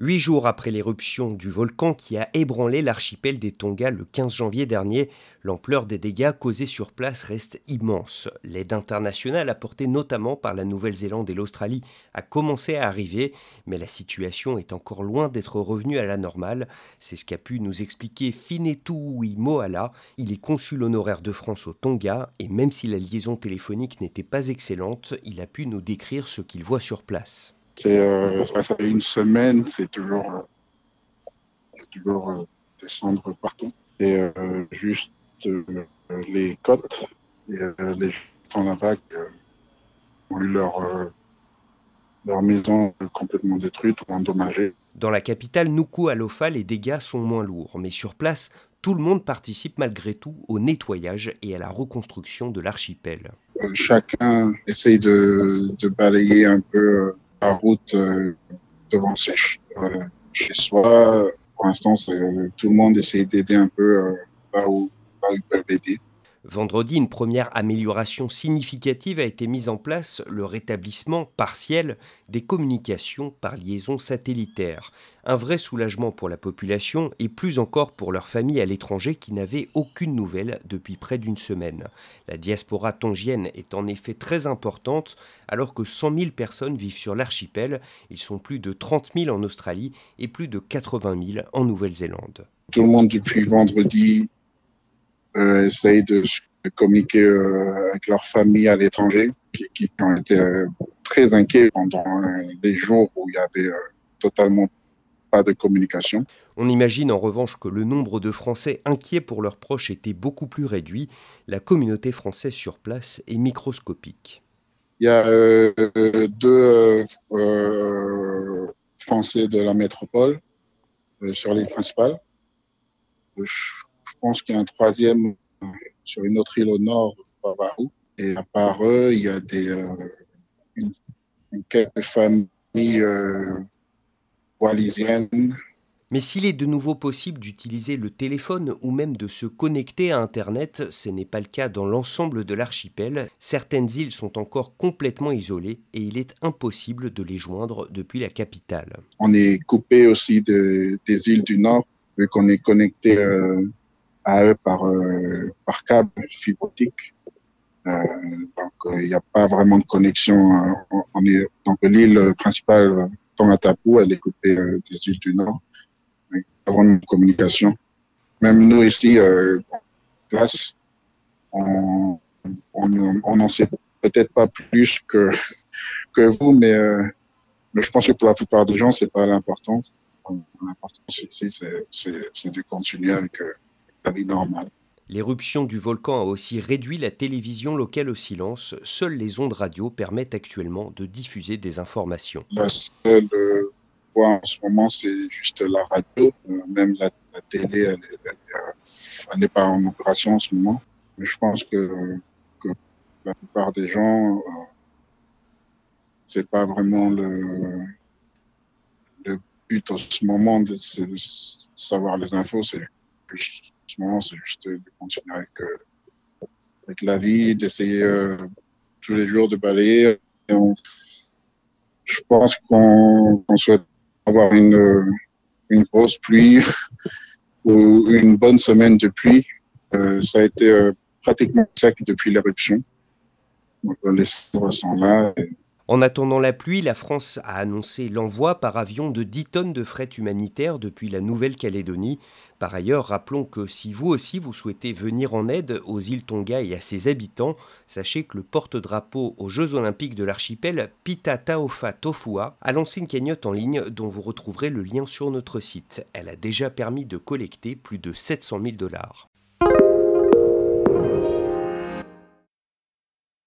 Huit jours après l'éruption du volcan qui a ébranlé l'archipel des Tonga le 15 janvier dernier, l'ampleur des dégâts causés sur place reste immense. L'aide internationale apportée notamment par la Nouvelle-Zélande et l'Australie a commencé à arriver, mais la situation est encore loin d'être revenue à la normale. C'est ce qu'a pu nous expliquer Finetu Moala. Il est consul honoraire de France au Tonga et même si la liaison téléphonique n'était pas excellente, il a pu nous décrire ce qu'il voit sur place. C'est euh, ça fait une semaine, c'est toujours, euh, toujours euh, descendre partout. Et juste les côtes et les gens dans la vague ont eu leur, leur maison complètement détruite ou endommagée. Dans la capitale Nuku Alofa, les dégâts sont moins lourds, mais sur place, tout le monde participe malgré tout au nettoyage et à la reconstruction de l'archipel. Chacun essaye de, de balayer un peu la route euh, devant sèche. Euh, chez soi, pour l'instant, tout le monde essaie d'aider un peu euh, là où, là où ils peuvent aider. Vendredi, une première amélioration significative a été mise en place, le rétablissement partiel des communications par liaison satellitaire. Un vrai soulagement pour la population et plus encore pour leurs familles à l'étranger qui n'avaient aucune nouvelle depuis près d'une semaine. La diaspora tongienne est en effet très importante alors que 100 000 personnes vivent sur l'archipel. Ils sont plus de 30 000 en Australie et plus de 80 000 en Nouvelle-Zélande. Tout le monde depuis vendredi essayent de, communiquer euh, avec leurs familles à l'étranger, qui, ont été euh, très inquiets pendant les jours où il y avait totalement pas de communication. On imagine en revanche que le nombre de Français inquiets pour leurs proches était beaucoup plus réduit. La communauté française sur place est microscopique. Il y a deux Français de la métropole sur l'île principale je pense qu'il y a un troisième sur une autre île au nord, Et à part eux, il y a des, euh, quelques familles euh, wallisiennes. Mais s'il est de nouveau possible d'utiliser le téléphone ou même de se connecter à Internet, ce n'est pas le cas dans l'ensemble de l'archipel. Certaines îles sont encore complètement isolées et il est impossible de les joindre depuis la capitale. On est coupé aussi des îles du Nord, vu qu'on est connecté euh, par, euh, par câble fibre optique. Euh, donc, euh, il n'y a pas vraiment de connexion. on est, donc, l'île principale, Tongatapu, elle est coupée des îles du Nord. Mais pas vraiment communication. Même nous ici, place, on n'en sait peut-être pas plus que, que vous, mais, mais je pense que pour la plupart des gens, c'est pas l'important. L'important ici, c'est de continuer avec L'éruption du volcan a aussi réduit la télévision locale au silence. Seules les ondes radio permettent actuellement de diffuser des informations. La seule voie en ce moment, c'est juste la radio. Euh, même la, télé, elle n'est pas en opération en ce moment. Mais je pense que, la plupart des gens, euh, c'est pas vraiment le, le but en ce moment de, de savoir les infos. C'est ce c'est juste de continuer avec, euh, la vie, d'essayer euh, tous les jours de balayer. je pense qu'on souhaite avoir une, une grosse pluie ou une bonne semaine de pluie. Euh, ça a été pratiquement sec depuis l'éruption. les cendres sont là. En attendant la pluie, la France a annoncé l'envoi par avion de 10 tonnes de fret humanitaire depuis la Nouvelle-Calédonie. Par ailleurs, rappelons que si vous aussi vous souhaitez venir en aide aux îles Tonga et à ses habitants, sachez que le porte-drapeau aux Jeux Olympiques de l'archipel, Pita Taofa Tofua, a lancé une cagnotte en ligne dont vous retrouverez le lien sur notre site. Elle a déjà permis de collecter plus de 700 000 dollars.